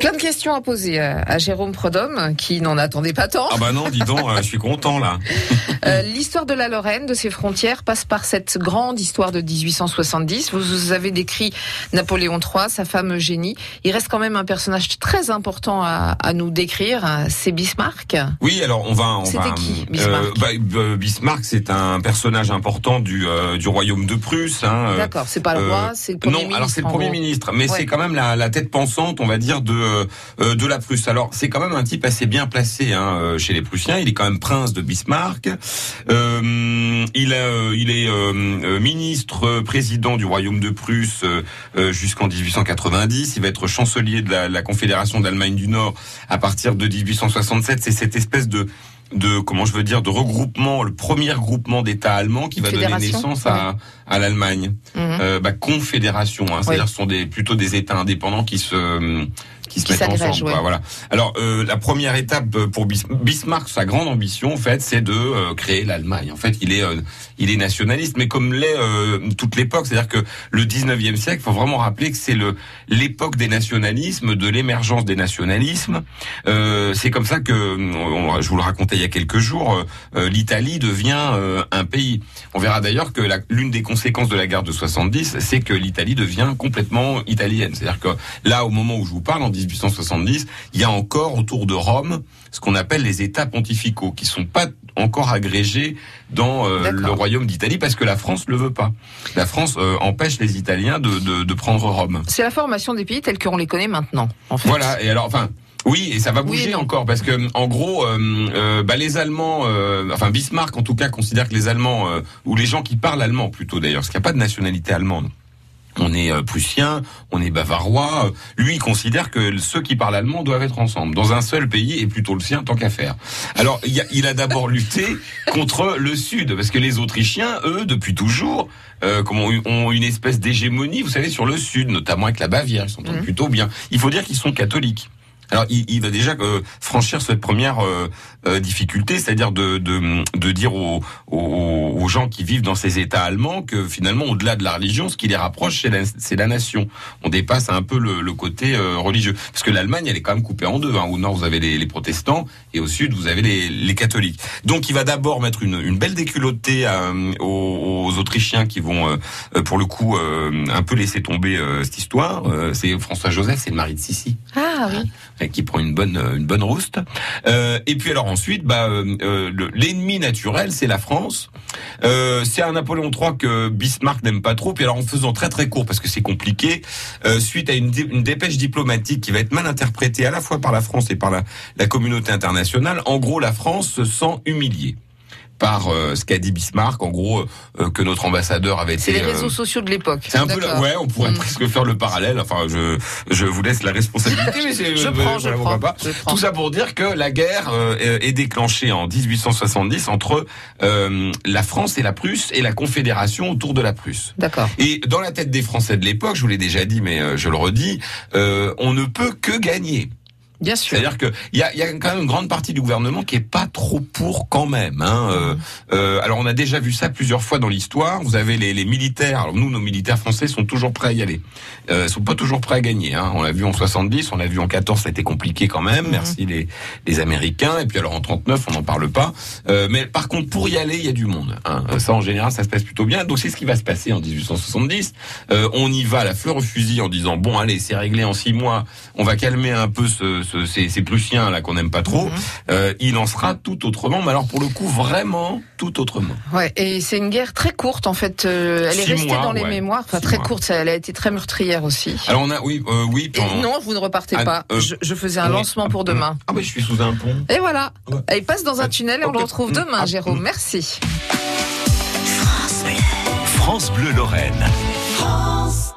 Plein de questions à poser à, Jérôme Prodhomme, qui n'en attendait pas tant. Ah bah non, dis donc, euh, je suis content là. Euh, l'histoire de la Lorraine, de ses frontières, passe par cette grande histoire de 1870. Vous, avez décrit Napoléon III, sa femme Eugénie. Il reste quand même un personnage très important à, nous décrire. C'est Bismarck. Oui, alors on va. C'était qui Bismarck bah, Bismarck, c'est un personnage important du, du royaume de Prusse. Hein, D'accord, c'est pas le roi, c'est le premier non, ministre. Non, alors c'est le premier ministre, mais c'est quand même la, la, tête pensante, on va dire, de de la Prusse. Alors c'est quand même un type assez bien placé hein, chez les Prussiens. Il est quand même prince de Bismarck. Euh, il, a, il est ministre président du royaume de Prusse jusqu'en 1890. Il va être chancelier de la, la Confédération d'Allemagne du Nord à partir de 1867. C'est cette espèce de de comment je veux dire de regroupement, le premier groupement d'États allemands qui va donner naissance à, à l'Allemagne. Mhm. euh, bah, confédération, hein, c'est-à-dire ce sont des plutôt des États indépendants qui se qui se mettent ensemble. Voilà. Alors euh, la première étape pour Bismarck, sa grande ambition en fait, c'est de euh, créer l'Allemagne. En fait, il est euh, il est nationaliste, mais comme l'est toute l'époque, c'est-à-dire que le 19e siècle, faut vraiment rappeler que c'est le l'époque des nationalismes, de l'émergence des nationalismes. c'est comme ça que je vous le racontais il y a quelques jours, l'Italie devient un pays. On verra d'ailleurs que l'une des conséquences de la guerre de 70, c'est que l'Italie devient complètement italienne. C'est-à-dire que là, au moment où je vous parle, en 1870, il y a encore autour de Rome ce qu'on appelle les États pontificaux, qui sont pas encore agrégés dans euh, le royaume d'Italie parce que la France le veut pas. La France euh, empêche les Italiens de, de, de prendre Rome. C'est la formation des pays tels qu'on les connaît maintenant. En fait. Voilà. Et alors, enfin. Oui, et ça va bouger encore parce que, en gros, euh, bah, les Allemands, enfin Bismarck en tout cas considère que les Allemands ou les gens qui parlent allemand plutôt d'ailleurs, parce qu'il n'y a pas de nationalité allemande on est euh, prussien, on est bavarois. Lui, il considère que ceux qui parlent allemand doivent être ensemble, dans un seul pays, et plutôt le sien, tant qu'à faire. Alors, il a, d'abord lutté contre le Sud, parce que les Autrichiens, eux, depuis toujours, euh, ont une espèce d'hégémonie, vous savez, sur le Sud, notamment avec la Bavière. Ils s'entendent mmh. plutôt bien. Il faut dire qu'ils sont catholiques. Alors, il, il va déjà euh, franchir cette première euh, euh, difficulté, c'est-à-dire de, de, de dire aux, aux, aux, gens qui vivent dans ces États allemands que finalement, au-delà de la religion, ce qui les rapproche, c'est la, la, nation. On dépasse un peu le, le côté religieux, parce que l'Allemagne, elle est quand même coupée en deux. Hein. Au nord, vous avez les, les, protestants, et au sud, vous avez les, les catholiques. Donc, il va d'abord mettre une, une belle déculottée aux, aux, Autrichiens qui vont, pour le coup, un peu laisser tomber cette histoire. c'est François Joseph, c'est le mari de Sissi. Ah oui qui prend une bonne une bonne rouste. Euh, et puis alors ensuite, bah, euh, euh l'ennemi naturel, c'est la France. Euh, c'est un Napoléon III que Bismarck n'aime pas trop. Puis alors en faisant très très court parce que c'est compliqué, euh, suite à une, une, dépêche diplomatique qui va être mal interprétée à la fois par la France et par la, la communauté internationale, en gros la France se sent humiliée par euh, ce qu'a dit Bismarck, en gros euh, que notre ambassadeur avait été. C'est les réseaux euh, sociaux de l'époque. C'est un peu, ouais, on pourrait mm. presque faire le parallèle. Enfin, je je vous laisse la responsabilité, mais je, je, prends, je, prends, pas. Tout ça pour dire que la guerre est déclenchée en 1870 entre la France et la Prusse et la Confédération autour de la Prusse. D'accord. Et dans la tête des Français de l'époque, je vous l'ai déjà dit, mais je le redis, on ne peut que gagner. Bien sûr. C'est-à-dire que il y a, y a, quand même une grande partie du gouvernement qui est pas trop pour quand même. Hein. Euh, euh, alors on a déjà vu ça plusieurs fois dans l'histoire. Vous avez les, les, militaires. Alors nous, nos militaires français sont toujours prêts à y aller. Euh, sont pas toujours prêts à gagner. Hein. On l'a vu en 70, on l'a vu en 14, ça a été compliqué quand même. Mhm. Merci les, les Américains. Et puis alors en 39, on n'en parle pas. Euh, mais par contre, pour y aller, il y a du monde. Hein. Ça en général, ça se passe plutôt bien. Donc c'est ce qui va se passer en 1870. Euh, on y va à la fleur au fusil en disant bon allez, c'est réglé en six mois. On va calmer un peu ce ces, ces Prussiens là qu'on n'aime pas trop, mhm. euh, il en sera tout autrement. Mais alors pour le coup, vraiment tout autrement. Ouais, et c'est une guerre très courte en fait. Euh, elle est restée dans les mémoires, enfin très courte. elle a été très meurtrière aussi. Alors on a, oui, euh, oui. non, vous ne repartez ah, pas. Je, je, faisais un lancement pour demain. Ah mais je suis sous un pont. Et voilà. Elle passe dans un tunnel et on le retrouve demain, ah. Jérôme. Merci. France Bleu. France Bleu Lorraine. France.